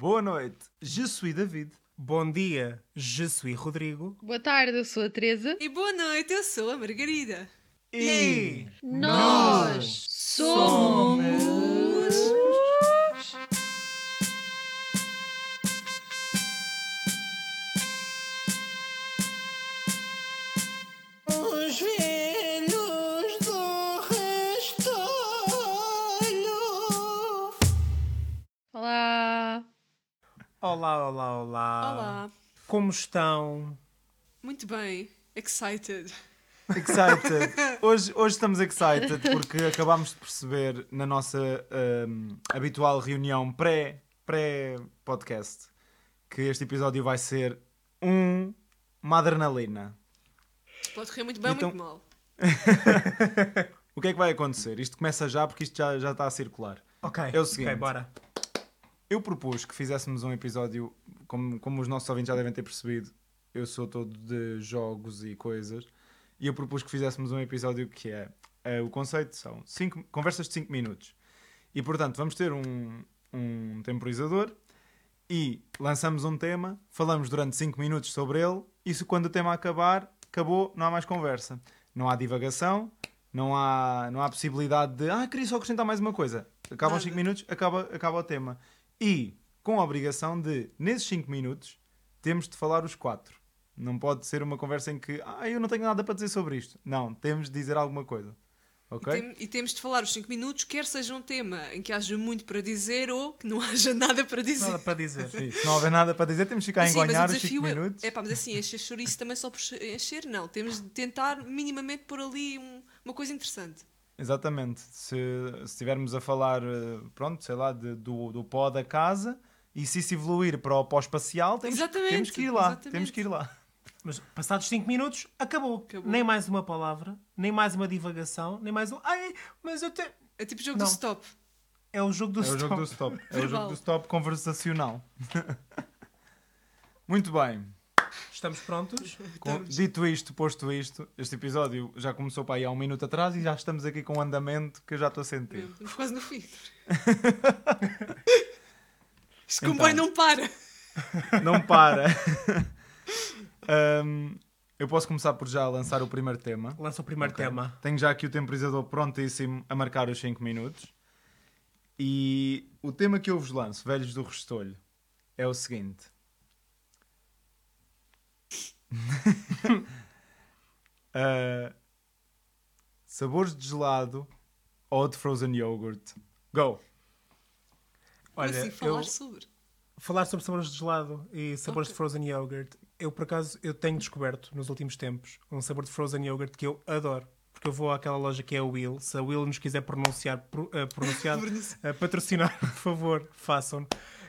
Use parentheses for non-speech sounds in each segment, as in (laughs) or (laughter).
Boa noite, je suis David. Bom dia, je suis Rodrigo. Boa tarde, eu sou a Teresa. E boa noite, eu sou a Margarida. E Nós somos. Olá, olá, olá. Olá. Como estão? Muito bem. Excited. excited. (laughs) Hoje, hoje estamos excited porque acabámos de perceber na nossa hum, habitual reunião pré- pré-podcast que este episódio vai ser um, uma adrenalina. Pode correr muito bem Então- ou muito mal. (laughs) O que é que vai acontecer? Isto começa já porque isto já, já está a circular. Ok. É o seguinte. Ok, bora. Eu propus que fizéssemos um episódio, como, como os nossos ouvintes já devem ter percebido, eu sou todo de jogos e coisas, e eu propus que fizéssemos um episódio que é, eh, o conceito são cinco, conversas de 5 minutos. E portanto, vamos ter um, um temporizador e lançamos um tema, falamos durante 5 minutos sobre ele, e se quando o tema acabar, acabou, não há mais conversa. Não há divagação, não há, não há possibilidade de, ah, queria só acrescentar mais uma coisa. Acabam os Nada. 5 minutos, acaba, acaba o tema. E com a obrigação de, nesses 5 minutos, temos de falar os quatro. Não pode ser uma conversa em que, ah, eu não tenho nada para dizer sobre isto. Não, temos de dizer alguma coisa. Ok? E, tem- e temos de falar os 5 minutos, quer seja um tema em que haja muito para dizer ou que não (laughs) haja nada para dizer. Nada para dizer. Sim, se não houver nada para dizer, temos de ficar a engonhar os 5 desafio é, minutos. é pá, mas assim, encher chouriço também só por encher, não. Temos de tentar minimamente pôr ali um- uma coisa interessante. Exatamente. Se estivermos a falar, eh, pronto, sei lá, de- do, do pó da casa, e se isso evoluir para o pó espacial, temos, temos que ir lá. exatamente. Temos que ir lá. Mas passados 5 minutos, acabou. Acabou. Nem mais uma palavra, nem mais uma divagação, nem mais um. Ai, mas eu te. É tipo jogo Não. do stop. É o jogo do É o stop. jogo do stop. É o jogo do stop conversacional. (laughs) Muito bem. Estamos prontos? Com- dito isto, posto isto, este episódio já começou para aí há um minuto atrás e já estamos aqui com um andamento que eu já estou a sentir. Estamos quase no fim. (laughs) Este Então. comboio não para. (laughs) Não para. Ahm, eu posso começar por já lançar o primeiro tema. Lança o primeiro Ok. tema. Tenho já aqui o temporizador prontíssimo a marcar os 5 minutos. E o tema que eu vos lanço, Velhos do Restolho, é o seguinte. (laughs) Ah, sabores de gelado ou de frozen yogurt? Go! Olha, Olha, assim, falar eu- sobre. falar sobre sabores de gelado e sabores Ok. de frozen yogurt, eu por acaso eu tenho descoberto nos últimos tempos um sabor de frozen yogurt que eu adoro. Porque eu vou àquela loja que é a Will. Se a Will nos quiser pronunciar, pro- eh, pronunciar (laughs) eh, patrocinar, por favor, façam.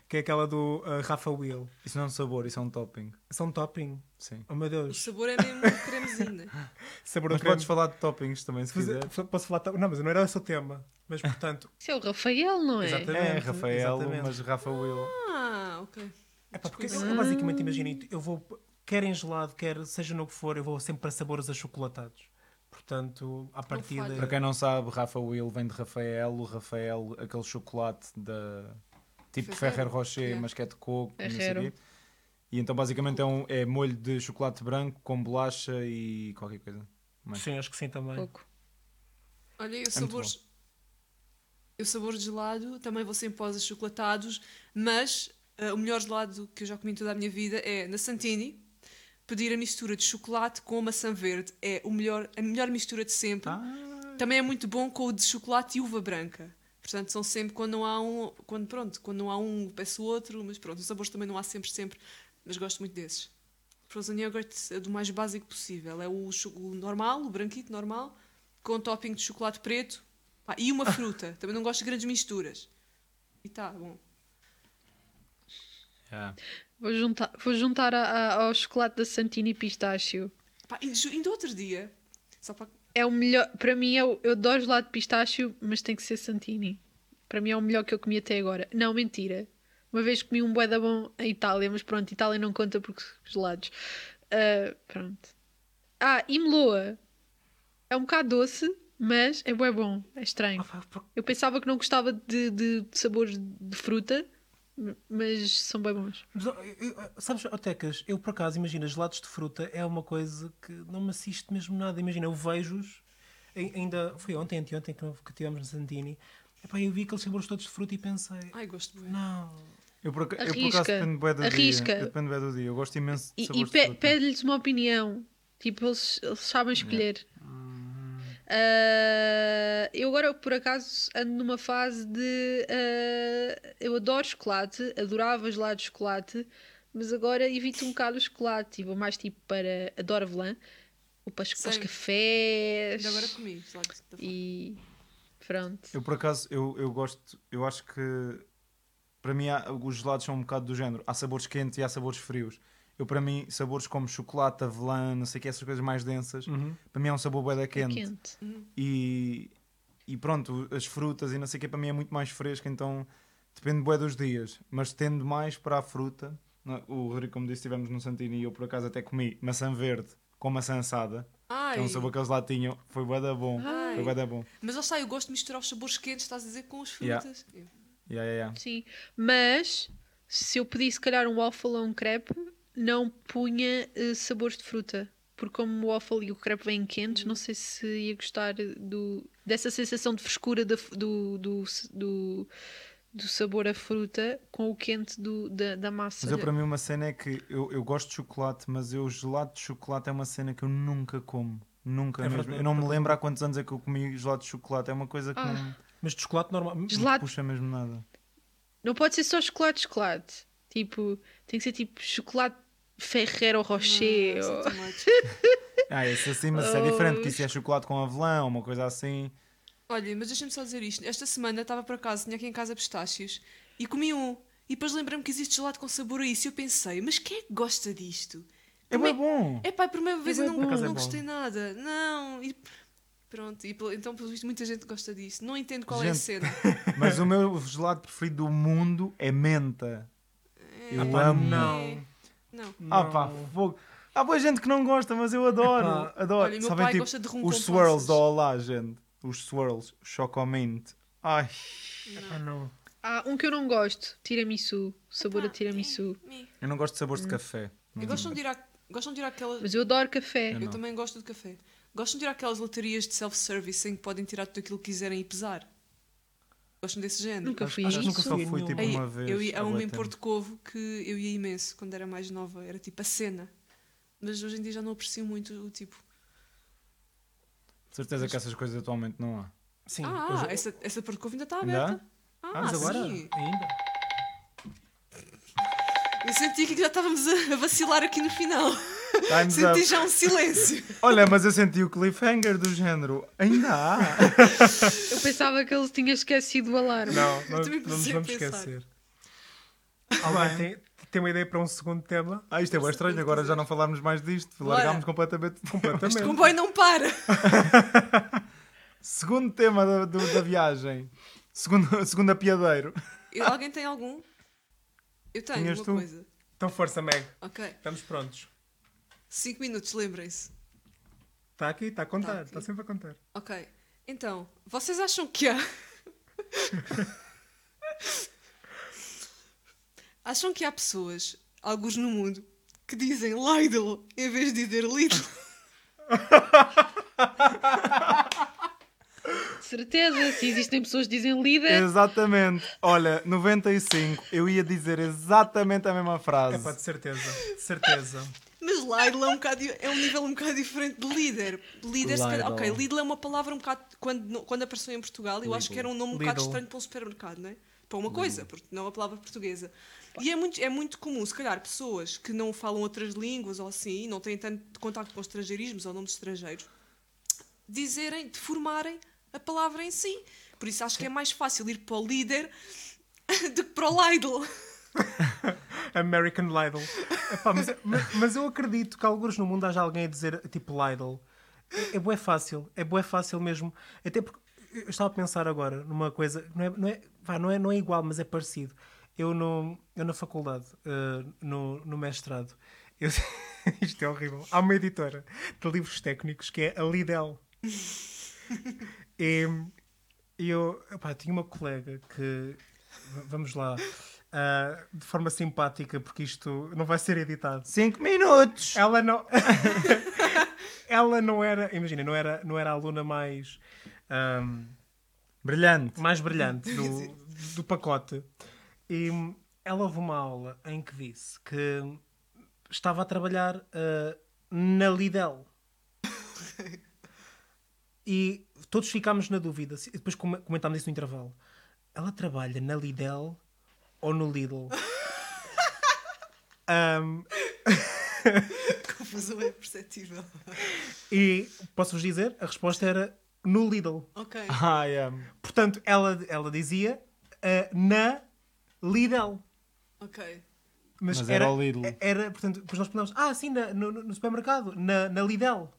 Que é aquela do eh, Rafa Will. Isso não é um sabor, isso é um topping. São um topping. Sim. Oh meu O Deus. sabor é mesmo cremezinho, né? (laughs) Sabor Mas de creme. podes falar de toppings também, se Fazer- quiser. f- Posso falar. to- Não, mas não era esse o tema. Mas portanto. (laughs) Isso é o Rafael, não é? Exatamente. É, Rafael, exatamente. mas Rafa Will. Ah, ok. É pá, porque eu, eu basicamente imagino, eu vou, quer em gelado, quer seja no que for, eu vou sempre para sabores achocolatados. Portanto, à partida. Para quem não sabe, Rafa Will vem de Rafael. O Rafael, aquele chocolate da tipo Ferrero, Ferrer Rocher, yeah. mas que é de coco. não sei quê. E então basicamente é, um, é molho de chocolate branco com bolacha e qualquer coisa. mais. Sim, acho que sim também. Pouco. Olha, eu muito sabores. Eu sabor de gelado, também vou sempre para os achocolatados, mas ah, o melhor gelado que eu já comi em toda a minha vida é na Santini. Pedir a mistura de chocolate com maçã verde é o melhor, a melhor mistura de sempre. Ah, Também é muito bom com o de chocolate e uva branca. Portanto, são sempre quando não há um, quando pronto, quando não há um, peço outro, mas pronto, os sabores também não há sempre sempre, mas gosto muito desses. Frozen yogurt é do mais básico possível, é o, o normal, o branquito normal, com um topping de chocolate preto pá, e uma fruta. (laughs) também não gosto de grandes misturas. E tá, bom. yeah. Vou juntar, vou juntar a- a- ao chocolate da Santini Pistácio. Pá, e ainda outro dia, só para É o melhor. Para mim, eu, eu adoro gelado de pistácio, mas tem que ser Santini. Para mim é o melhor que eu comi até agora. Não, mentira. Uma vez comi um da bom em Itália, mas pronto, Itália não conta porque gelados. Ah, pronto. Ah, e meloa. É um bocado doce, mas é bué bom. É estranho. Eu pensava que não gostava de, de- de sabores de fruta, Mas são bem bons. Mas, ó, eu- eu- sabes, ó, Tecas, eu por acaso, imagina, gelados de fruta é uma coisa que não me assiste mesmo nada. Imagina, eu vejo-os, ai- ainda foi ontem, anteontem que, que tivemos no Santini, Epá, eu vi aqueles sabores todos de fruta e pensei, Ai, gosto bem. não. Eu por, eu por acaso depende bué do arrisca. dia. Eu depende bué do dia. Eu gosto imenso de E, e pe- de fruta. pede-lhes uma opinião. Tipo, eles, eles sabem escolher. Hum. Ah, eu agora, por acaso, ando numa fase de. ah, eu adoro chocolate, adorava gelado de chocolate, mas agora evito um bocado o chocolate e vou mais tipo para. Adoro avelã, ou para, os- para os Sei. cafés. Ainda agora comi. fruta. E. Pronto. Eu por acaso, eu, eu gosto, eu acho que para mim há- os gelados são um bocado do género. Há sabores quentes e há sabores frios. Eu para mim, sabores como chocolate, avelã, não sei o que, essas coisas mais densas, Uhum. para mim é um sabor bué da É quente. quente. E, e pronto, as frutas e não sei o que, para mim é muito mais fresco, então depende bué dos dias. Mas tendo mais para a fruta, é? o Rodrigo, como disse, estivemos no Santini e eu por acaso até comi maçã verde com maçã assada, Ai. que é um sabor que eles lá tinham, foi bué da bom. Ai. Foi bué da bom. Mas lá está, eu gosto de misturar os sabores quentes, estás a dizer, com as Yeah. frutas. Eu- Yeah, yeah, yeah. Sim, mas se eu pedisse, se calhar, um waffle ou um crepe, não punha eh, sabores de fruta. Porque como o waffle e o crepe vêm quentes, não sei se ia gostar do, dessa sensação de frescura da do, do, do, do sabor à fruta com o quente do, da, da massa. Mas eu para mim uma cena é que eu, eu gosto de chocolate, mas eu gelado de chocolate é uma cena que eu nunca como. Nunca É mesmo. verdade, Eu não me lembro há quantos anos é que eu comi gelado de chocolate. É uma coisa que Ah. não Mas de chocolate normal. Gelado. puxa mesmo nada. Não pode ser só chocolate, chocolate. Tipo, tem que ser tipo chocolate Ferrero Rocher. Não, ou- é. (laughs) Ah, isso assim, mas isso é diferente, porque isso é chocolate com avelã ou uma coisa assim. Olha, mas deixa-me só dizer isto. Esta semana estava por acaso, tinha aqui em casa pistácios e comi um. E depois lembrei-me que existe gelado com sabor a isso. E eu pensei, mas quem é que gosta disto? É bem bom. É pá, a primeira vez É eu não, é não bom. gostei nada. Não. E pronto. E, então, pelo visto, muita gente gosta disso. Não entendo qual é a Gente. cena. (laughs) Mas o meu gelado preferido do mundo é menta. Eu amo. não. Não. Ah pá, fogo. Há boa gente que não gosta, mas eu adoro. Epá. adoro. Olha, o meu Sabem, pai tipo, gosta de rum os com swirls passas. da Olá, gente. Os swirls, chocomint. Ai, Ah, não. Há um que eu não gosto, tiramisu, sabor a tiramisu. Mi. eu não gosto de sabores de Hum. café. E gostam de ir, à, gostam de ir àquelas. Mas eu adoro café. Eu Eu não. também gosto de café. Gostam de ir àquelas loterias de self-service em que podem tirar tudo aquilo que quiserem e pesar. Gostam desse género? Nunca Acho- fui acho a que nunca isso. só Fui tipo. Ei, uma vez. eu ia, há há uma em. Porto Covo que eu ia imenso quando era mais nova. Era tipo a cena. Mas hoje em dia já não aprecio muito o tipo. De certeza que essas coisas atualmente não há. Sim. ah, hoje- essa, essa Porto Covo ainda está Ainda aberta. Ah, Ah, mas agora? sim. Ainda? Eu senti que já estávamos a vacilar aqui no final. Time's Senti up. já um silêncio. (laughs) Olha, mas eu senti o cliffhanger do género. Ainda há. Eu pensava que ele tinha esquecido o alarme. Não, não, não nos a vamos pensar. esquecer. Alguém tem, tem uma ideia para um segundo tema? Ah, isto é bem estranho, agora já não falarmos mais disto. Bora. Largámos completamente. Este Completamente. comboio não para. (laughs) Segundo tema da, do- da viagem. Segundo, segundo apiadeiro. E Alguém tem algum? Eu tenho Tinhas uma tu? coisa. Então força, Meg. Ok. Estamos prontos. Cinco minutos, lembrem-se. Está aqui, está a contar. Tá aqui. Está sempre a contar. Ok. Então, vocês acham que há. (laughs) acham que há pessoas, alguns no mundo, que dizem Lidl em vez de dizer Lidl? (laughs) Certeza, se existem pessoas que dizem líder, Exatamente. Olha, 95. Eu ia dizer exatamente a mesma frase. É pá, de certeza. De certeza. Lidl é um, bocado, é um nível um bocado diferente de líder. Líder, se calhar- Lidl. ok, Lidl é uma palavra um bocado. Quando, quando apareceu em Portugal, eu acho que era um nome um bocado Lidl. estranho para um supermercado, não é? Para uma coisa, porque não é uma palavra portuguesa. E é muito, é muito comum, se calhar, pessoas que não falam outras línguas ou assim, não têm tanto contato com estrangeirismos ou nomes estrangeiros, dizerem, deformarem a palavra em si. Por isso acho que é mais fácil ir para o líder (laughs) do que para o Lidl. (laughs) American Lidl. Epá, mas, mas- eu acredito que alguns no mundo haja alguém a dizer tipo Lidl. É, é bué fácil. É bué fácil mesmo. Até porque eu estava a pensar agora numa coisa. Não é, não é, vá, não é, não é igual, mas é parecido. Eu, no, eu na faculdade, eh, no, no mestrado, (laughs) eu- isto é horrível. Há uma editora de livros técnicos que é a Lidl. (laughs) E, eu tinha uma colega que, vamos lá, ah, de forma simpática, porque isto não vai ser editado. 5 minutos! Ela não. (laughs) ela não era. Imagina, não era, não era a aluna mais. ahm, Brilhante. mais brilhante do, do pacote. E ela houve uma aula em que disse que estava a trabalhar ah, na Lidl. E todos ficámos na dúvida. Depois come- comentámos isso no intervalo. Ela trabalha na Lidl ou no Lidl? (laughs) Ahm, (laughs) Confusão é perceptível. e posso-vos dizer, a resposta era no Lidl. Ok. Ah, yeah. Portanto, ela, ela dizia ah, na Lidl. Ok. Mas era o Lidl. Era, portanto, depois nós perguntamos, ah, sim, na- no, no supermercado, na, na Lidl.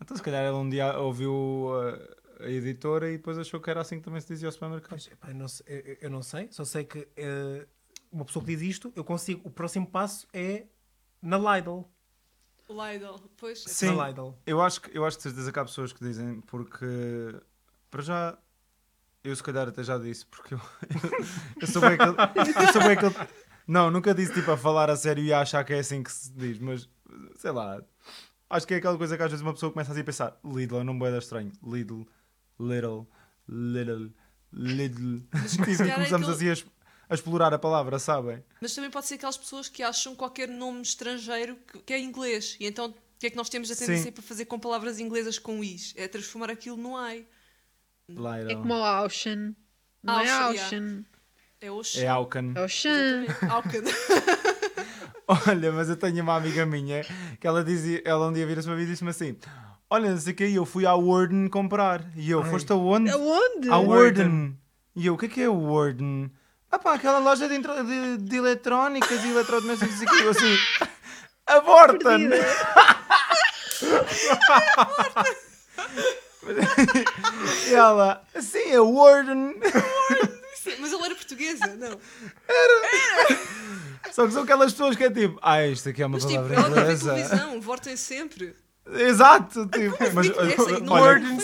Então, se calhar ela um dia ouviu uh, a editora e depois achou que era assim que também se dizia ao supermercado. Pois, epá, eu, não sei, eu- eu não sei, só sei que eh, uma pessoa que diz isto, eu consigo, o próximo passo é na Lidl. Lidl. Pois. Sim. Na Lidl. Eu acho, que, eu acho que de certeza que há pessoas que dizem, porque para já eu se calhar até já disse, porque eu, (laughs) eu sou bem aquele. Eu sou bem aquele não, nunca disse tipo a falar a sério e a achar que é assim que se diz, mas sei lá. Acho que é aquela coisa que às vezes uma pessoa começa assim a pensar: Lidl é um nome estranho. Lidl, Little, Little. Tipo, (laughs) calhar é começamos aquele- assim a, explorar a palavra, sabem? Mas também pode ser aquelas pessoas que acham qualquer nome estrangeiro que, que é inglês. E então o que é que nós temos a tendência Sim. para fazer com palavras inglesas com is? É transformar aquilo no ai. Lidl. É como o Ocean. Não é Ocean, Ocean. É o É Aucan. É Ocean. Aucan. (laughs) Olha, mas eu tenho uma amiga minha que ela dizia, ela um dia vira-se uma vida e disse-me assim: Olha, não sei o que, eu fui à Warden comprar. E eu, Ai. foste aonde? Aonde? À Warden. Warden. E eu, o que é que é o Warden? Ah pá, aquela loja de, intro- de, de eletrónicas e eletrodomésticos e aquilo assim. (laughs) Aborta-me! (laughs) E ela, sim, é Warden. Mas ele era portuguesa, não. Só que são aquelas pessoas que é tipo, ah, isto aqui é uma Mas tipo, palavra ela vê inglesa. televisão, votem sempre. Exato, tipo, mas olha,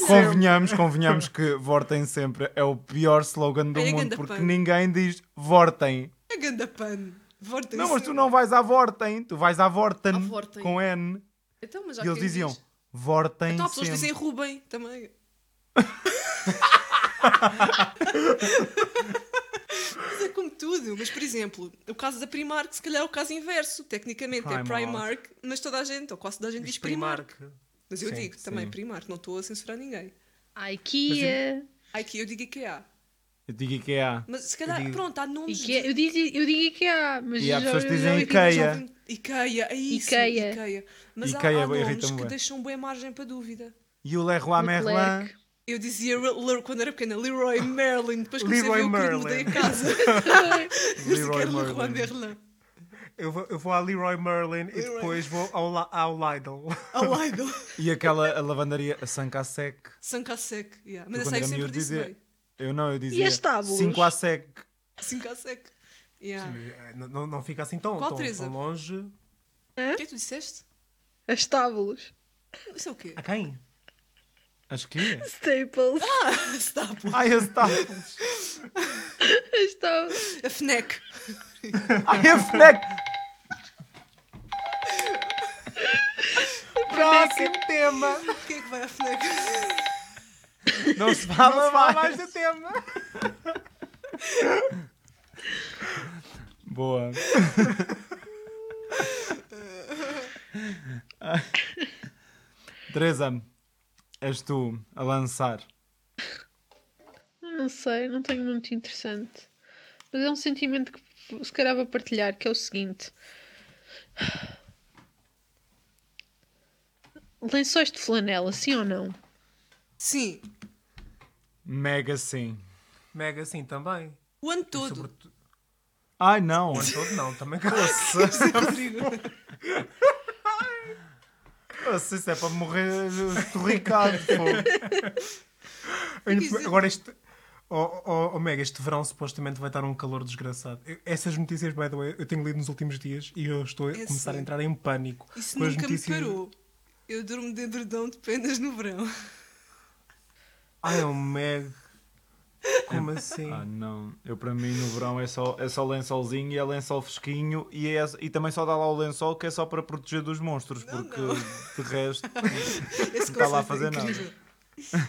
convenhamos, convenhamos que vortem sempre é o pior slogan do É mundo porque pano. ninguém diz vortem. É ganda pan. Votem Não, mas tu não vais à vortem, tu vais à vorten À vorten. com N. Então, mas já E eles diziam diz. vortem Então há pessoas dizem Rubem também. (laughs) (laughs) É tudo. Mas, por exemplo, o caso da Primark, se calhar é o caso inverso. Tecnicamente é Primark. Primark, mas toda a gente, ou quase toda a gente diz Primark. Mas eu Sim, digo também sim. Primark, não estou a censurar ninguém. IKEA. Aqui eu digo IKEA. Eu digo IKEA. Mas se calhar, digo- pronto, há nomes. IKEA. de- Eu, diz, eu digo IKEA, mas E há pessoas que dizem IKEA. IKEA, é isso. IKEA. IKEA. Mas há- IKEA há, irrita-me nomes que deixam boa margem para dúvida. E o Leroy Merlin. Eu dizia quando era pequena Leroy Merlin, depois comecei Leroy a ver o que Merlin. mudei a casa. (laughs) Eu sei que Leroy Merlin. Merlin. Eu vou, eu vou à Leroy Merlin e Leroy. depois vou ao, ao Lidl. Ao Lidl. (laughs) E aquela a lavandaria, a Sankasek. Sankasek. Yeah. Mas Eu, essa aí sempre disse dizia- bem. Eu não, eu dizia as tábuas? 5 a sec. Sankasek. Yeah. não, não- não fica assim tão, Qual, tão, tão longe. O que é que tu disseste? As tábulos. Isso é o quê? A quem? Acho que é. Staples. (laughs) Staples. Ai, as tábuas. As tábulos. A FNAC. Ai, a FNAC. Próximo tema! Quem é que vai à FNAC? Não se fala Não se fala mais. mais do tema! Boa. (laughs) Teresa, és tu a lançar. Não sei, não tenho muito interessante. Mas é um sentimento que se calhar vou partilhar, que é o seguinte. Lençóis de flanela, sim ou não? Sim. Mega sim. Mega sim também. O ano todo. Sobretudo. Ai não. O ano todo não, também (laughs) Nossa, (laughs) isso é para morrer estorricado. pô. (laughs) dizer- Agora este. Oh, oh, oh, Mega, este verão supostamente vai estar um calor desgraçado. Eu- essas notícias, by the way, eu tenho lido nos últimos dias e eu estou a É começar a entrar em pânico. Isso nunca notícias- me parou. Eu durmo de edredom de penas no verão. Ai, o Meg. Como (laughs) assim? Ah, não. Eu, para mim, no verão é só, é só lençolzinho e é lençol fresquinho e, é, e também só dá lá o lençol que é só para proteger dos monstros, Não, porque não. de resto (laughs) não está lá a é fazer nada. (laughs)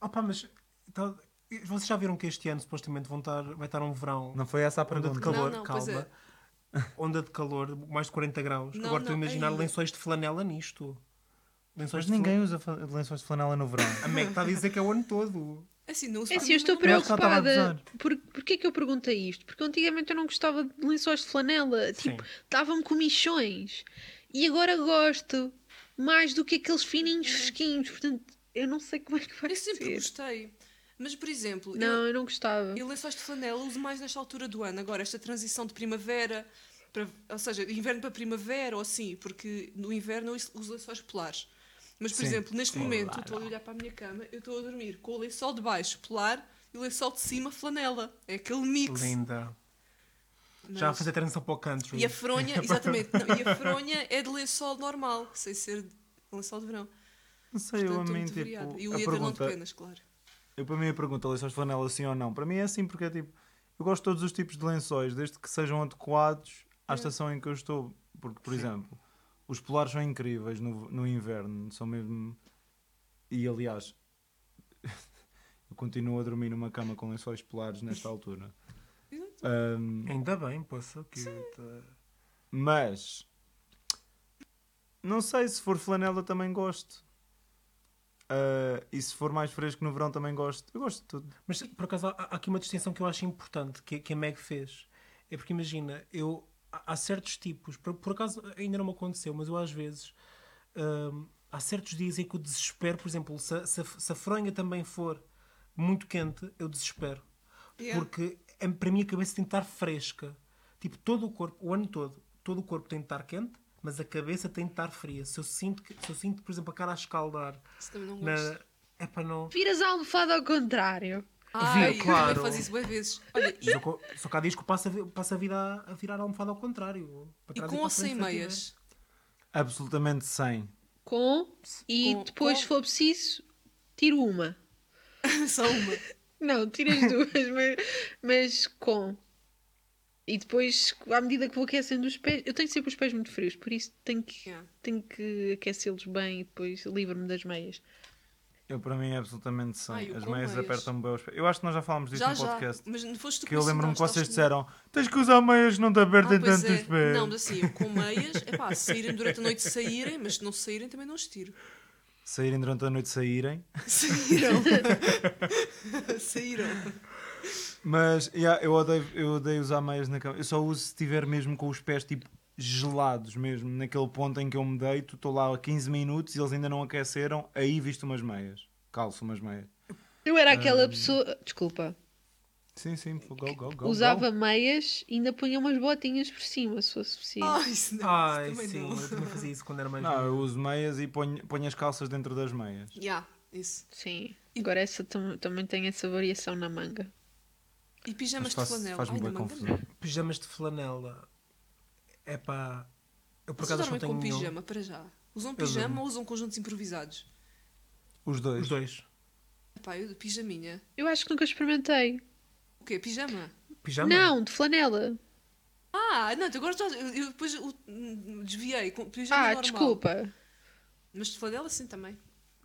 Opa, mas então, vocês já viram que este ano supostamente vão estar, vai estar um verão Não foi essa a onda de pergunta. calor, Não, não, pois calma. Onda de calor, mais de 40 graus. Não, Agora estou a imaginar ei. lençóis de flanela nisto. Lençóis Mas ninguém usa lençóis de flanela no verão. A Meg está a dizer que é o ano todo. Assim, não É assim, eu estou Eu preocupada. Por, porquê que eu perguntei isto? Porque antigamente eu não gostava de lençóis de flanela. Tipo, davam-me comichões. E agora gosto. Mais do que aqueles fininhos fresquinhos. Portanto, eu não sei como é que vai Eu sempre ser. gostei. Mas, por exemplo, Não, eu, eu não gostava. eu lençóis de flanela uso mais nesta altura do ano. Agora, esta transição de primavera, para, ou seja, inverno para primavera ou assim, porque no inverno eu uso lençóis polares. Mas, por Sim. exemplo, neste momento, estou a olhar para a minha cama, eu estou a dormir com o lençol de baixo polar e o lençol de cima flanela. É aquele mix. Linda. Mas- Já a fazer transição para o country. E a fronha, (laughs) exatamente, não, e a fronha é de lençol normal, sem ser de lençol de verão. Não sei, eu a Portanto, mim, tipo. E o a edredom de pergunta, penas, claro. eu, para mim a pergunta, lençóis de flanela sim ou não? Para mim é assim, porque é tipo, eu gosto de todos os tipos de lençóis, desde que sejam adequados à É. estação em que eu estou. Porque, por exemplo, os polares são incríveis no, no inverno, são mesmo... E, aliás, (laughs) eu continuo a dormir numa cama com lençóis polares nesta altura. Ahm, Ainda bem, poça. Que tá- Mas não sei se for flanela também gosto. Ah, e se for mais fresco no verão também gosto. Eu gosto de tudo. Mas por acaso há, há aqui uma distinção que eu acho importante que, que a Meg fez. É porque imagina, eu há certos tipos, por, por acaso ainda não me aconteceu, mas eu às vezes hum, há certos dias em que eu desespero, por exemplo, se, a- se, se a fronha também for muito quente, eu desespero. Yeah. Porque é, para mim a cabeça tem de estar fresca. Tipo, todo o corpo, o ano todo, todo o corpo tem de estar quente, mas a cabeça tem de estar fria. Se eu sinto, que, se eu sinto por exemplo, a cara a escaldar, Isso também não na, gosto. é para não. Viras a almofada ao contrário. Ai, Vi, eu claro. faz isso bem vezes. Olha, e, Só que, só que há dias que eu passo a, vida a, a virar a almofada ao contrário. Para e com ou sem meias? Absolutamente sem. Com e Com- depois, com- se for preciso, tiro uma. (laughs) Só uma. Não, tiro as duas, (laughs) mas, mas com. E depois, à medida que vou aquecendo os pés, eu tenho sempre os pés muito frios, por isso tenho que, Yeah. tenho que aquecê-los bem e depois livro-me das meias. Eu, para mim, é absolutamente sem. Ai, As meias apertam bem os pés. Eu acho que nós já falámos disso Já, no já. podcast. Mas não foste tu Que eu lembro-me que vocês disseram. tens que usar meias que não te apertem Ah, tanto é. os pés. Não, mas assim, eu com meias, é pá, se saírem durante a noite, saírem, mas se não saírem, também não os tiro. Saírem durante a noite, saírem. (laughs) Saíram. (laughs) Saíram. Mas yeah, eu, odeio, eu odeio usar meias na cama. Eu só uso se estiver mesmo com os pés tipo gelados, mesmo naquele ponto em que eu me deito. Estou lá há 15 minutos e eles ainda não aqueceram. Aí visto umas meias. Calço umas meias. Eu era aquela pessoa. Desculpa. Sim, sim, go, go, go. go. usava meias e ainda punha umas botinhas por cima, se fosse possível. Ai, isso não. Ai, isso sim, não. eu também fazia isso quando era mais Não, eu uso meias e ponho, ponho as calças dentro das meias. Yeah, isso. Sim. Agora essa tam- também tem essa variação na manga. E pijamas Mas de faz- flanela. faz-me bem confusão. Pijamas de flanela. É pá. Eu por Vocês acaso não tenho com nenhum. pijama, para já. Usam Eu pijama ou usam conjuntos improvisados? Os dois. Os dois. Epá, eu de pijaminha. Eu acho que nunca experimentei. O quê? Pijama? Pijama? Não, de flanela. Ah, não, agora já. Eu, eu depois uh, desviei. Com pijama Ah, normal. desculpa. Mas de flanela sim também.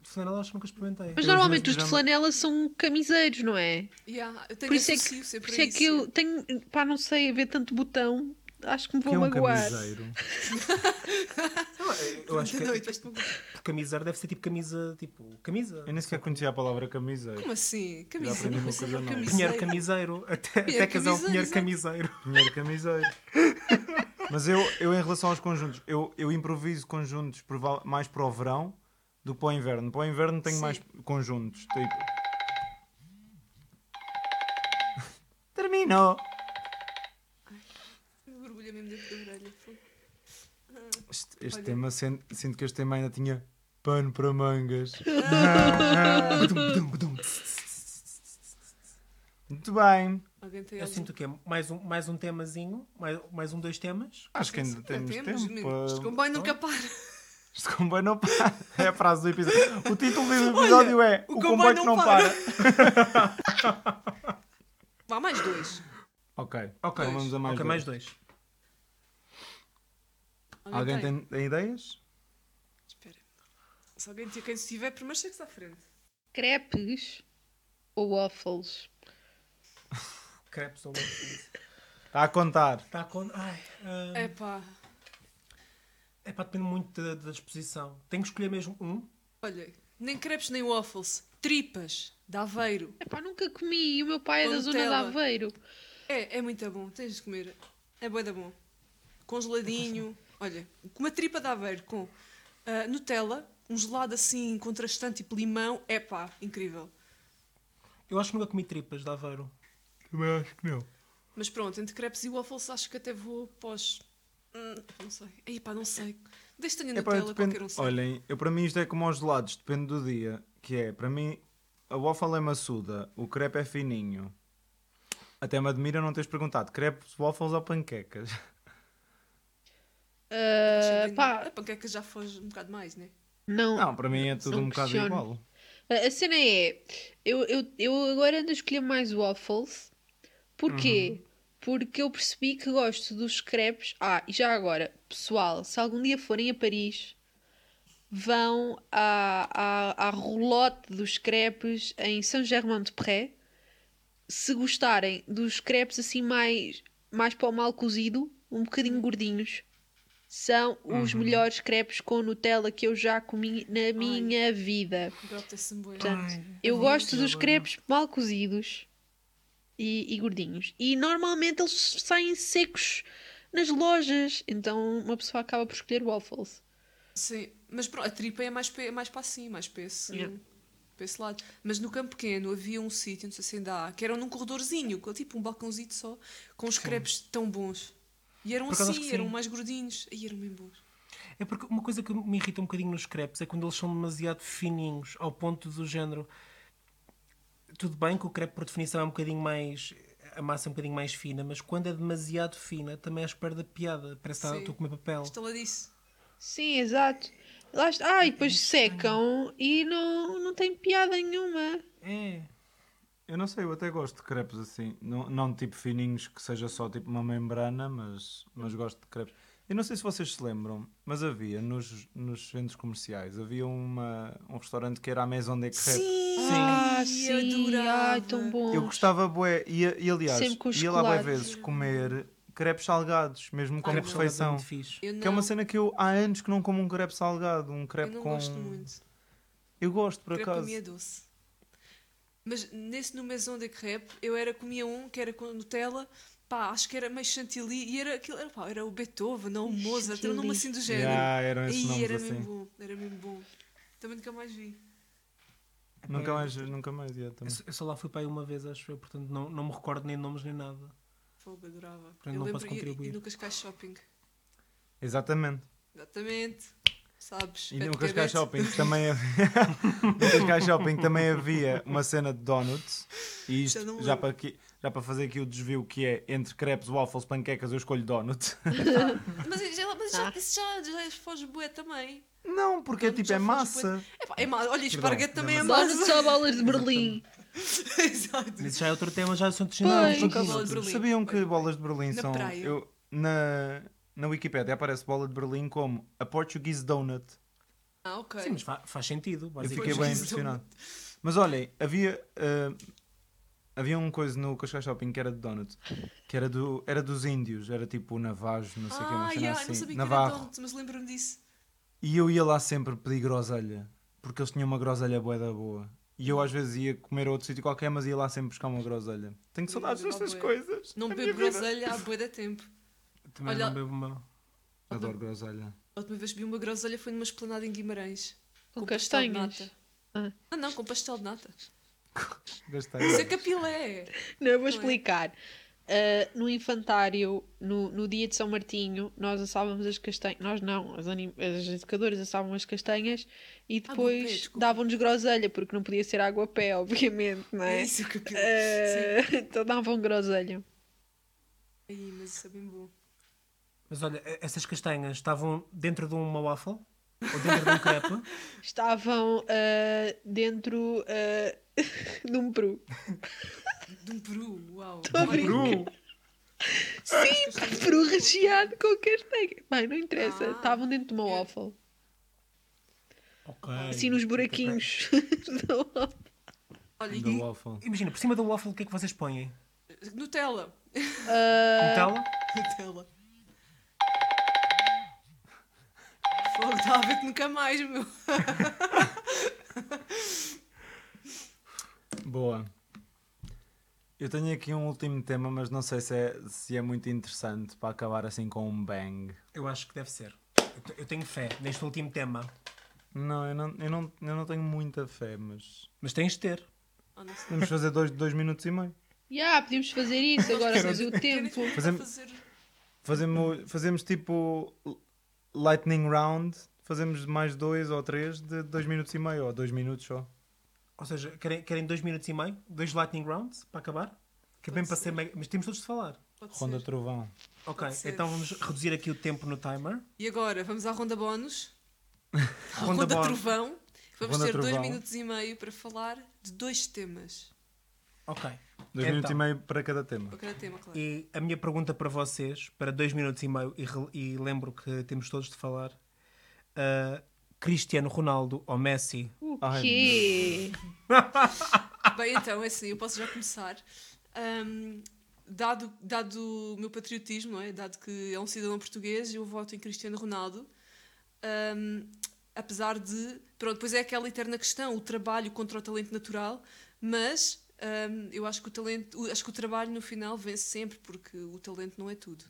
De flanela acho que nunca experimentei. Mas Eu normalmente os de flanela são camiseiros, não é? Yeah, eu tenho Por isso é que, sempre por isso a é que eu tenho. Pá, não sei, ver tanto botão. Acho que me Que vou é um magoar. camiseiro. (laughs) Eu acho que Noite, vais-te magoar. camiseiro deve ser tipo camisa. Tipo, camisa. Eu nem sequer conhecia a palavra camiseiro. Como assim? Camisa. aprendi uma coisa é? Pinheiro camiseiro. Até, Pinheiro até casar o camiseiro, pinheiro camiseiro. Dinheiro camiseiro. Mas eu, eu, em relação aos conjuntos, eu, eu improviso conjuntos mais para o verão do que para o inverno. Para o inverno tenho Sim. mais conjuntos. Tipo. (laughs) Terminou! Me borbulha mesmo dentro da orelha. fogo. Este, este Olha. tema, sinto, sinto que este tema ainda tinha pano para mangas. Badum. (laughs) Muito bem. Eu algum- sinto que é mais um, mais um temazinho, mais, mais um, dois temas. Acho que ainda temos temos, tempo. Este para- comboio nunca para. Este comboio não para. É a frase do episódio. O título do episódio é O, comboio, que não para. Vá, mais dois. Ok. Ok, Então vamos a mais ok, dois. mais dois. Alguém tem, tem ideias? Espera. Se alguém tinha quem se tiver, primeiro chega-se à frente. Crepes ou waffles? (laughs) Crepes ou waffles. Está a contar. Está. Ai. ah, É pá. É pá, depende muito da, da disposição. Tenho que escolher mesmo um. Olha, nem crepes nem waffles. Tripas. De Aveiro. Epá, nunca comi e o meu pai é da zona de. Aveiro. É, é muito bom. Tens de comer. É bué da bom. Congeladinho. (laughs) Olha, com uma tripa de Aveiro com ah, Nutella, um gelado assim contrastante, tipo limão. É pá, incrível. Eu acho que nunca comi tripas de Aveiro. Também acho que não. Mas pronto, entre crepes e waffles acho que até vou pós. Hum, não sei. Aí pá, não sei. Epá, Nutella, depende- qualquer um sabe. Olhem, eu, para mim isto é como aos gelados, depende do dia. Que é, para mim, a waffle é maçuda, o crepe é fininho. Até me admira não teres perguntado, crepes, waffles ou panquecas? (laughs) Que pá, A panqueca já foge um bocado mais, né? não. Não, para mim é tudo um bocado questiono. igual. A cena é, eu, eu, eu agora ando a escolher mais waffles. Porquê? Porque eu percebi que gosto dos crepes. Ah, e já agora, pessoal, se algum dia forem a Paris, vão à, à, à roulotte dos crepes em Saint-Germain-de-Prés. Se gostarem dos crepes assim mais, mais para o mal cozido, um bocadinho gordinhos, são os melhores crepes com Nutella que eu já comi na minha vida. Apetece-me bué. Portanto, Ai, eu gosto dos crepes mal cozidos e, e gordinhos. E normalmente eles saem secos nas lojas. Então uma pessoa acaba por escolher waffles. Sim, mas pronto, a tripa é mais, é mais para assim, mais para esse, Yeah. para esse lado. Mas no campo pequeno havia um sítio, não sei se ainda há, que era num corredorzinho, com tipo um balcãozinho só, com os crepes tão bons. E eram assim, eram mais gordinhos. E eram bem bons. É porque uma coisa que me irrita um bocadinho nos crepes é quando eles são demasiado fininhos, ao ponto do género. Tudo bem que o crepe, por definição, é um bocadinho mais. A massa é um bocadinho mais fina, mas quando é demasiado fina, também acho que perde a piada. Parece que estou a comer papel. Estaladice. Sim, exato. Lá está. Ah, e depois secam e não, não tem piada nenhuma. É. Eu não sei, eu até gosto de crepes assim. Não, não tipo fininhos, que seja só tipo uma membrana, mas, mas gosto de crepes. Eu não sei se vocês se lembram, mas havia nos, nos centros comerciais, havia uma, um restaurante que era a Maison des Crepes. Ah, Ai, sim. adorava. Ai, tão bom. Eu gostava, bué, e, e aliás, Sempre com ia lá bué vezes comer crepes salgados, mesmo como Crepes refeição. salgados é muito fixe. Eu não, Que é uma cena que eu há anos que não como um crepe salgado, um eu crepe não com... gosto muito. Eu gosto, por crepe acaso. mim é doce. Mas nesse no Maison de Crepe, eu era, comia um que era com Nutella, pá, acho que era meio chantilly, e era aquilo, era, pá, era o Beethoven, não o Mozart, era um nome assim do género. Yeah, eram esses nomes era assim. mesmo bom, era mesmo bom. Também nunca mais vi. Nunca mais, nunca mais ia Eu também. só- Eu só lá fui para aí uma vez, acho eu, portanto não, não me recordo nem nomes nem nada. Fogo, adorava. Portanto, eu não lembro posso e- contribuir. E, no Cascais Shopping. Exatamente. Exatamente. Sabes? E no Cascais. Shopping também havia... (laughs) no Cascais Shopping também havia uma cena de donuts. E Já isto, já lembro. para, aqui, já para fazer aqui o desvio que é entre crepes, waffles, panquecas, eu escolho donut. (laughs) Mas, já, mas já, isso já, já foge bué também. Não, porque é Donut tipo, é já massa. É pá, é ma- Olha, esparguete também é Donuts massa. ou bolas de Berlim? (laughs) Exato. Mas isso já é outro tema, já são Berlim. sabiam que bolas de Berlim Na são... praia. Eu, na, na Wikipédia aparece bola de Berlim como a Portuguese Donut. Ah, ok. Sim, mas fa- faz sentido. Eu fiquei bem impressionado. Mas olhem, havia, ah, havia um coisa no Cascais Shopping que era de donuts, que era, do, era dos índios, era tipo Navajo, não sei o que, uma Ah, cena yeah, assim, não sabia que era Navarro. donut, mas lembro-me disso. E eu ia lá sempre pedir groselha, porque eles tinham uma groselha bué da boa. E eu às vezes ia comer a outro sítio qualquer, mas ia lá sempre buscar uma groselha. Tenho saudades destas coisas. Não bebo groselha há bué de tempo. Também Olha- não bebo uma. Adoro groselha. A última vez que vi uma groselha foi numa esplanada em Guimarães. Com pastel de castanhas? nata. Ah. Ah, não, com pastel de nata. (laughs) Isso é capilé. Não, eu vou é? explicar. Ah, no infantário, no, no dia de São Martinho, nós assávamos as castanhas. Nós não, as, anim- as educadoras assavam as castanhas e depois davam-nos groselha, porque não podia ser água a pé, (laughs) obviamente, não É é? isso, capilé. Sim. Ah, (laughs) então davam groselha. Ai, mas isso é bem bom. Mas olha, essas castanhas estavam dentro de uma waffle? Ou dentro de um crepe? (laughs) Estavam ah, dentro ah, (laughs) de um peru. De um peru, uau. a Olha, brincar. Sim, peru recheado com castanha. Bem, não interessa. Ah. Estavam dentro de uma waffle. Ok. Assim nos buraquinhos (laughs) da waffle. Olha, e- Da waffle. Imagina, por cima do waffle, o que é que vocês põem? Nutella. Ah, Nutella? Nutella. Ver que nunca mais, meu. Boa. Eu tenho aqui um último tema, mas não sei se é, se é muito interessante para acabar assim com um bang. Eu acho que deve ser. Eu Eu tenho fé neste último tema. Não, eu não, eu não, eu não tenho muita fé, mas. Mas tens de ter. Sei. Podemos fazer dois, dois minutos e meio. yeah, podíamos fazer isso agora, fazer o tempo. Fazemos- fazer... Fazemos, fazemos tipo Lightning Round. Fazemos mais dois ou três de dois minutos e meio, ou dois minutos só. Ou seja, querem, querem dois minutos e meio? Dois lightning rounds para acabar? Que é bem para ser. ser mega... Mas temos todos de falar. Pode Ronda ser. Trovão. Ok, Pode ser. então vamos reduzir aqui o tempo no timer. E agora, vamos à ronda bónus. À (laughs) Ronda ronda, bónus. trovão. Vamos Ronda ter dois trovão. minutos e meio para falar de dois temas. Ok. Dois Então. minutos e meio para cada tema. Para cada tema, claro. E a minha pergunta para vocês, para dois minutos e meio, e, e lembro que temos todos de falar: ah, Cristiano Ronaldo ou Messi? O Ai, quê? Bem, então, é assim, eu posso já começar. Ahm, dado, dado o meu patriotismo, não é? dado que é um cidadão português, eu voto em Cristiano Ronaldo. Ahm, apesar de. Pronto, depois é aquela eterna questão, o trabalho contra o talento natural, mas ahm, eu acho que, o talento, acho que o trabalho no final vence sempre, porque o talento não é tudo.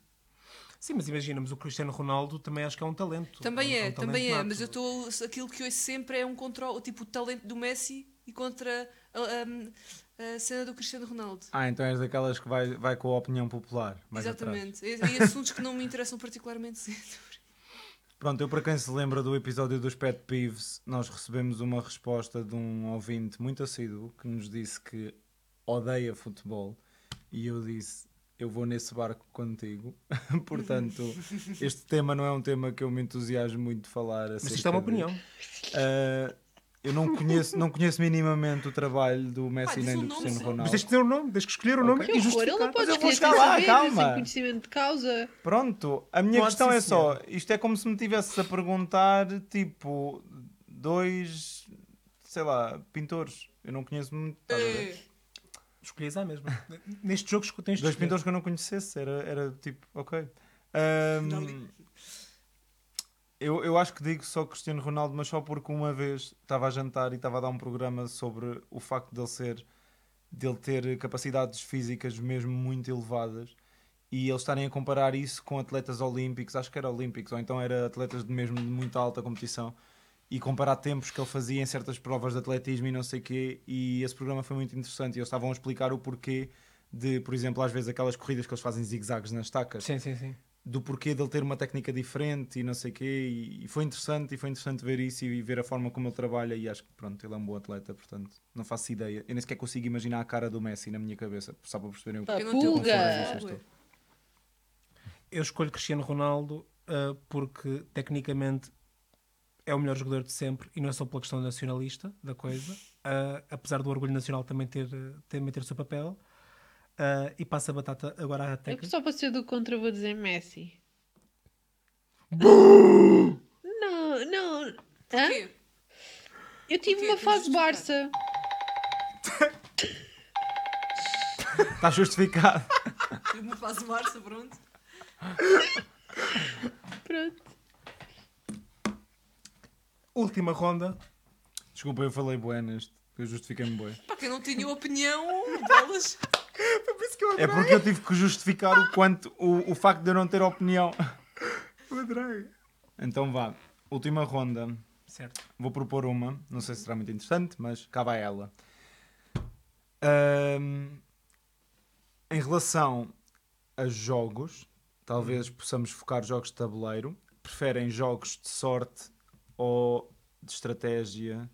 Sim, mas imaginamos o Cristiano Ronaldo também acho que é um talento. Também um- é, um também talento é, nato. mas eu estou. Aquilo que eu ouço sempre é um controle, tipo o talento do Messi e contra a, a- a cena do Cristiano Ronaldo. Ah, então és daquelas que vai, vai com a opinião popular. mais atrás. Exatamente. E, e assuntos que não me interessam particularmente. sim. Pronto, eu para quem se lembra do episódio dos Pet Peeves, nós recebemos uma resposta de um ouvinte muito assíduo que nos disse que odeia futebol e eu disse eu vou nesse barco contigo. (laughs) Portanto, este tema não é um tema que eu me entusiasmo muito de falar. Mas isto é uma opinião. Ah, eu não conheço, não conheço minimamente o trabalho do Messi Ah, nem do nome, Cristiano sim. Ronaldo. Mas tens de ter o nome, tens que escolher o nome Ok. e Que horror, ele justificar. não pode Mas eu vou escolher sem chegar lá, saber, calma. sem conhecimento de causa. Pronto, a minha Pode, questão sim, é só, isto é como se me tivesses a perguntar, tipo, dois, sei lá, pintores. Eu não conheço muito, estás a ver? É, Escolhias à mesma. Neste jogo tens de Dois escolher. pintores que eu não conhecesse, era, era tipo, ok. Ahm. Eu, eu acho que digo só Cristiano Ronaldo, mas só porque uma vez estava a jantar e estava a dar um programa sobre o facto dele ser, dele ter capacidades físicas mesmo muito elevadas e eles estarem a comparar isso com atletas olímpicos, acho que era olímpicos, ou então era atletas de mesmo de muita alta competição e comparar tempos que ele fazia em certas provas de atletismo e não sei quê, e esse programa foi muito interessante e eles estavam a explicar o porquê de, por exemplo, às vezes aquelas corridas que eles fazem zigzags nas estacas, Sim, sim, sim. Do porquê dele ter uma técnica diferente e não sei o quê, e, e foi interessante, e foi interessante ver isso e ver a forma como ele trabalha, e acho que, pronto, ele é um bom atleta, portanto, não faço ideia. Eu nem sequer consigo imaginar a cara do Messi na minha cabeça, só para perceberem o que A eu estou. Eu escolho Cristiano Ronaldo ah, porque tecnicamente é o melhor jogador de sempre e não é só pela questão nacionalista da coisa, ah, apesar do orgulho nacional também ter, também ter o seu papel. Ah, e passa a batata agora à Eu técnica. só para ser do contra vou dizer Messi. não, não. Hã? Porquê? Eu tive uma fase de Barça. Está justificado. Tive uma fase Barça, pronto. Pronto. Última ronda. Desculpa, eu falei bué neste, eu justifiquei-me bué. Para quem não tinha opinião, bolas. Foi por isso que eu É porque eu tive que justificar o quanto, o, o facto de eu não ter opinião. adorei. Então vá, última ronda. Certo. Vou propor uma, não sei se será muito interessante, mas cá vai ela. Ahm, em relação a jogos, talvez possamos focar jogos de tabuleiro. Preferem jogos de sorte ou de estratégia?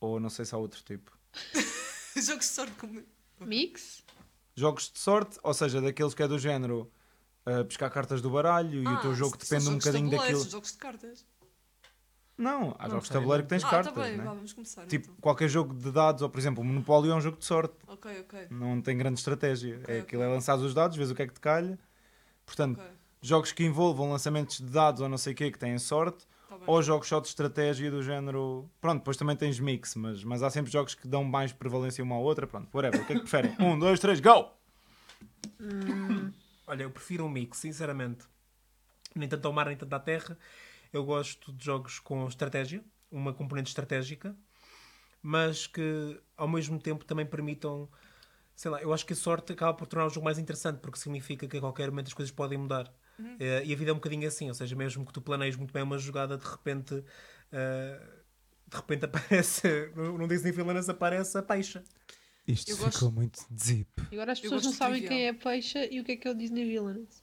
Ou não sei se há outro tipo. (laughs) Jogo de sorte como. Mix? Jogos de sorte, ou seja, daqueles que é do género ah, pescar cartas do baralho e o teu Ah, jogo depende um bocadinho daquilo. Jogos de cartas. Não, há Não jogos de tabuleiro que tens Ah, cartas, tá bem, né? vá, vamos começar. Tipo, então. qualquer jogo de dados, ou por exemplo, o Monopólio é um jogo de sorte. Ok, ok. Não tem grande estratégia. Ok, é aquilo é lançar os dados, vês o que é que te calha. Portanto, ok. jogos que envolvam lançamentos de dados ou não sei o que que têm sorte, Tá. Ou jogos só de estratégia do género. Pronto, depois também tens mix, mas, mas há sempre jogos que dão mais prevalência uma à outra. Pronto, whatever. O que é que preferem? (laughs) um, dois, três, go! Olha, eu prefiro um mix, sinceramente. Nem tanto ao mar, nem tanto à terra. Eu gosto de jogos com estratégia, uma componente estratégica, mas que ao mesmo tempo também permitam. Sei lá, eu acho que a sorte acaba por tornar o jogo mais interessante, porque significa que a qualquer momento as coisas podem mudar. Eh, e a vida é um bocadinho assim, ou seja, mesmo que tu planeies muito bem uma jogada, de repente. eh, de repente (laughs) aparece. Num Disney Villainous aparece a peixa. Isto Eu ficou gosto- muito deep. E agora as pessoas não sabem trivial. quem é a peixa e o que é que é o Disney Villains.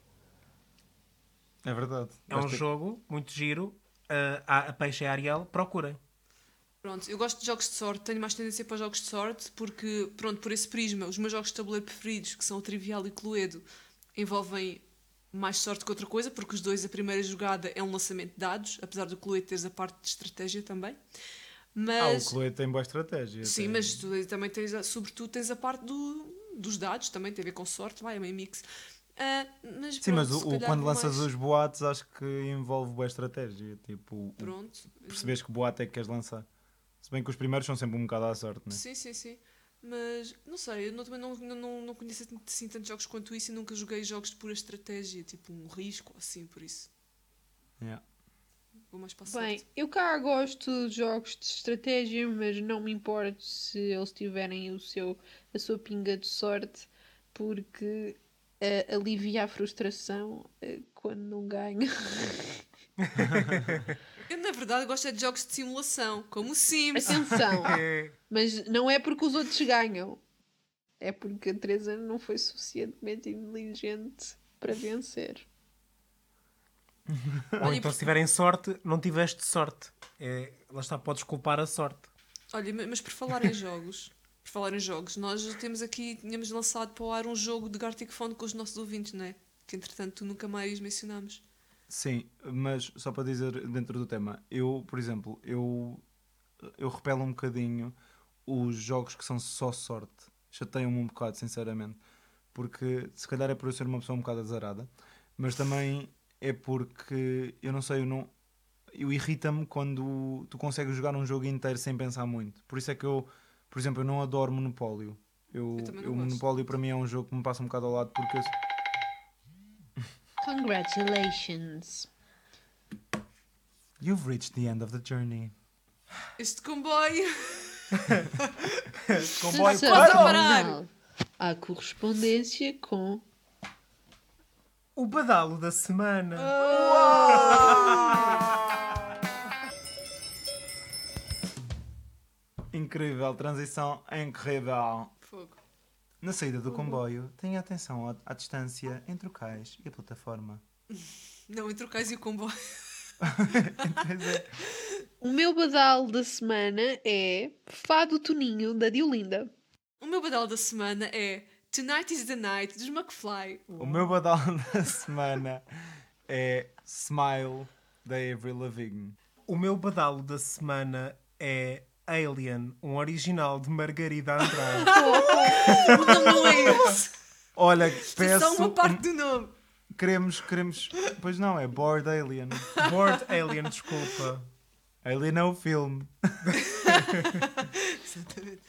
É verdade. É um jogo muito giro. eh, a, a peixe é a Ariel, procurem. Pronto, eu gosto de jogos de sorte, tenho mais tendência para jogos de sorte, porque, pronto, por esse prisma, os meus jogos de tabuleiro preferidos, que são o Trivial e Cluedo, envolvem mais sorte que outra coisa, porque os dois, a primeira jogada é um lançamento de dados, apesar do Cluedo teres a parte de estratégia também. Ah, Mas, o Chloe tem boa estratégia. sim, tem- mas tu também tens, a- sobretudo, tens a parte do, dos dados, também tem a ver com sorte, vai, é meio mix. Ah, mas Sim, mas pronto, o, se o- calhar quando lanças mais- os boatos, acho que envolve boa estratégia. Tipo, o- Pronto. percebes que boato é que queres lançar. Se bem que os primeiros são sempre um bocado à sorte, né? Sim, sim, sim. Mas não sei, eu não, também não, não, não, conheço assim tantos jogos quanto isso e nunca joguei jogos de pura estratégia, tipo um risco assim, por isso. Yeah. Vou mais para a Bem, sorte. eu cá gosto de jogos de estratégia, mas não me importo se eles tiverem o seu, a sua pinga de sorte, porque eh, alivia a frustração eh, quando não ganho. (laughs) Eu, na verdade, gosto é de jogos de simulação, como o Sims. Atenção, (laughs) mas não é porque os outros ganham, é porque a Teresa não foi suficientemente inteligente para vencer. Ou Olha, então, se tiverem sorte, não tiveste sorte. É, lá está, podes culpar a sorte. Olha, ma- mas por falar em jogos, por falar em jogos, nós temos aqui, tínhamos lançado para o ar um jogo de Gartic Phone com os nossos ouvintes, não é? Que entretanto tu nunca mais mencionamos. Sim, mas só para dizer dentro do tema, eu, por exemplo, eu, eu repelo um bocadinho os jogos que são só sorte. Chateiam-me um bocado, sinceramente. Porque se calhar é por eu ser uma pessoa um bocado azarada, mas também é porque eu não sei, eu não. Eu irrita-me quando tu consegues jogar um jogo inteiro sem pensar muito. Por isso é que eu, por exemplo, eu não adoro Monopólio. Eu, Eu gosto. Monopólio para mim é um jogo que me passa um bocado ao lado porque eu, Congratulations! You've reached the end of the journey. Este comboio. (laughs) Comboio Sessão quase a final. parar. A correspondência com O badalo da semana. Incrível, transição incrível. Na saída do comboio, tenha atenção à, à distância entre o cais e a plataforma. (laughs) Não, entre o cais e o comboio. Pois (laughs) é. O meu badal da semana é Fado Toninho da Diolinda. O meu badal da semana é Tonight is the Night dos McFly. O meu badal (laughs) da semana é Smile da Avril Lavigne. O meu badalo da semana é Alien, um original de Margarida Andrade. (laughs) O nome é esse. Olha, É peço. só uma parte do nome. Queremos, queremos. Pois não, é Bored Alien. Board Alien, desculpa. Alien é o filme. (laughs) Exatamente.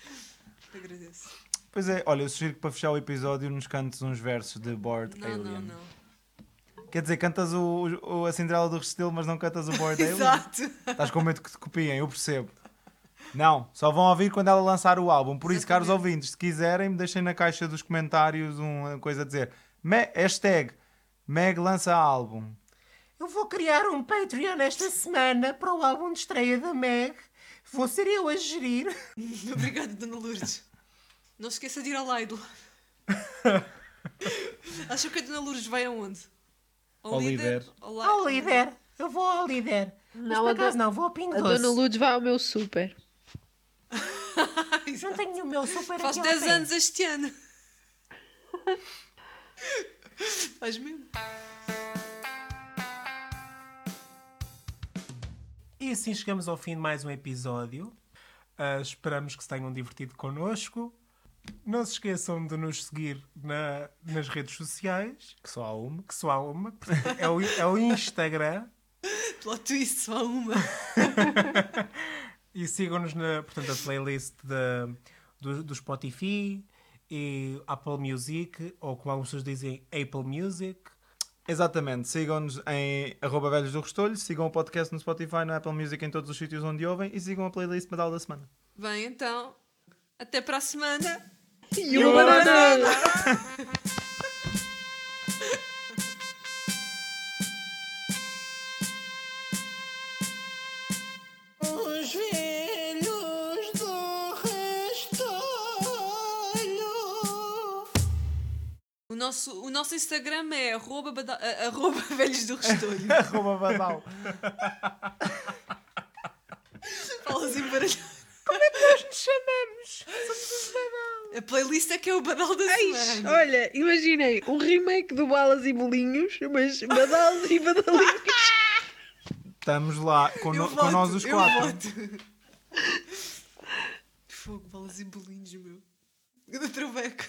Agradeço. Pois é, olha, eu sugiro que para fechar o episódio nos cantes uns versos de Bored Não, Alien. não, não. Quer dizer, cantas o, o- a Cinderela do Restelo, mas não cantas o Bored (laughs) Alien? Exato. Estás com medo que te copiem, eu percebo. Não, só vão ouvir quando ela lançar o álbum. Por isso, caros ouvintes, se quiserem, deixem na caixa dos comentários uma coisa a dizer. Me- hashtag Meg lança álbum. Eu vou criar um Patreon esta semana para o álbum de estreia da Meg. Vou ser eu a gerir. (laughs) Obrigada, Dona Lourdes. Não se esqueça de ir ao Lidl. (laughs) Acho que a Dona Lourdes vai aonde? Ao líder. Ao, Li- Ao líder. Eu vou ao líder. Mas Não, por a acaso do- não, vou ao Pingo A Doce. Dona Lourdes vai ao meu super. (laughs) Não tenho o meu super Faz aqui ao 10 pé. anos este ano. (laughs) Faz mesmo. E assim chegamos ao fim de mais um episódio. Ah, esperamos que se tenham divertido connosco. Não se esqueçam de nos seguir na- nas redes sociais, Que só há uma. que só há uma. É o, é o Instagram. (laughs) Plot twist, só uma. E sigam-nos na portanto, a playlist da- do, do Spotify e Apple Music, ou como algumas pessoas dizem, Apple Music. Exatamente, sigam-nos em arroba velhos do Restolho, sigam o podcast no Spotify, no Apple Music, em todos os sítios onde ouvem e sigam a playlist Medal da Semana. Bem, então, até para a semana. E uma banana! (laughs) nosso, o nosso Instagram é arroba, bada- ah, arroba (laughs) velhos do restolho. (laughs) Arroba Badal. Falas embaralhadas. Nos chamamos. A playlist é que é o badal da Eis, semana. olha, imaginei um remake do Balas e Bolinhos, mas badalos e badalinhos. Estamos lá com, no- com nós os quatro. Fogo, balas e bolinhos, meu. Ganda traveco.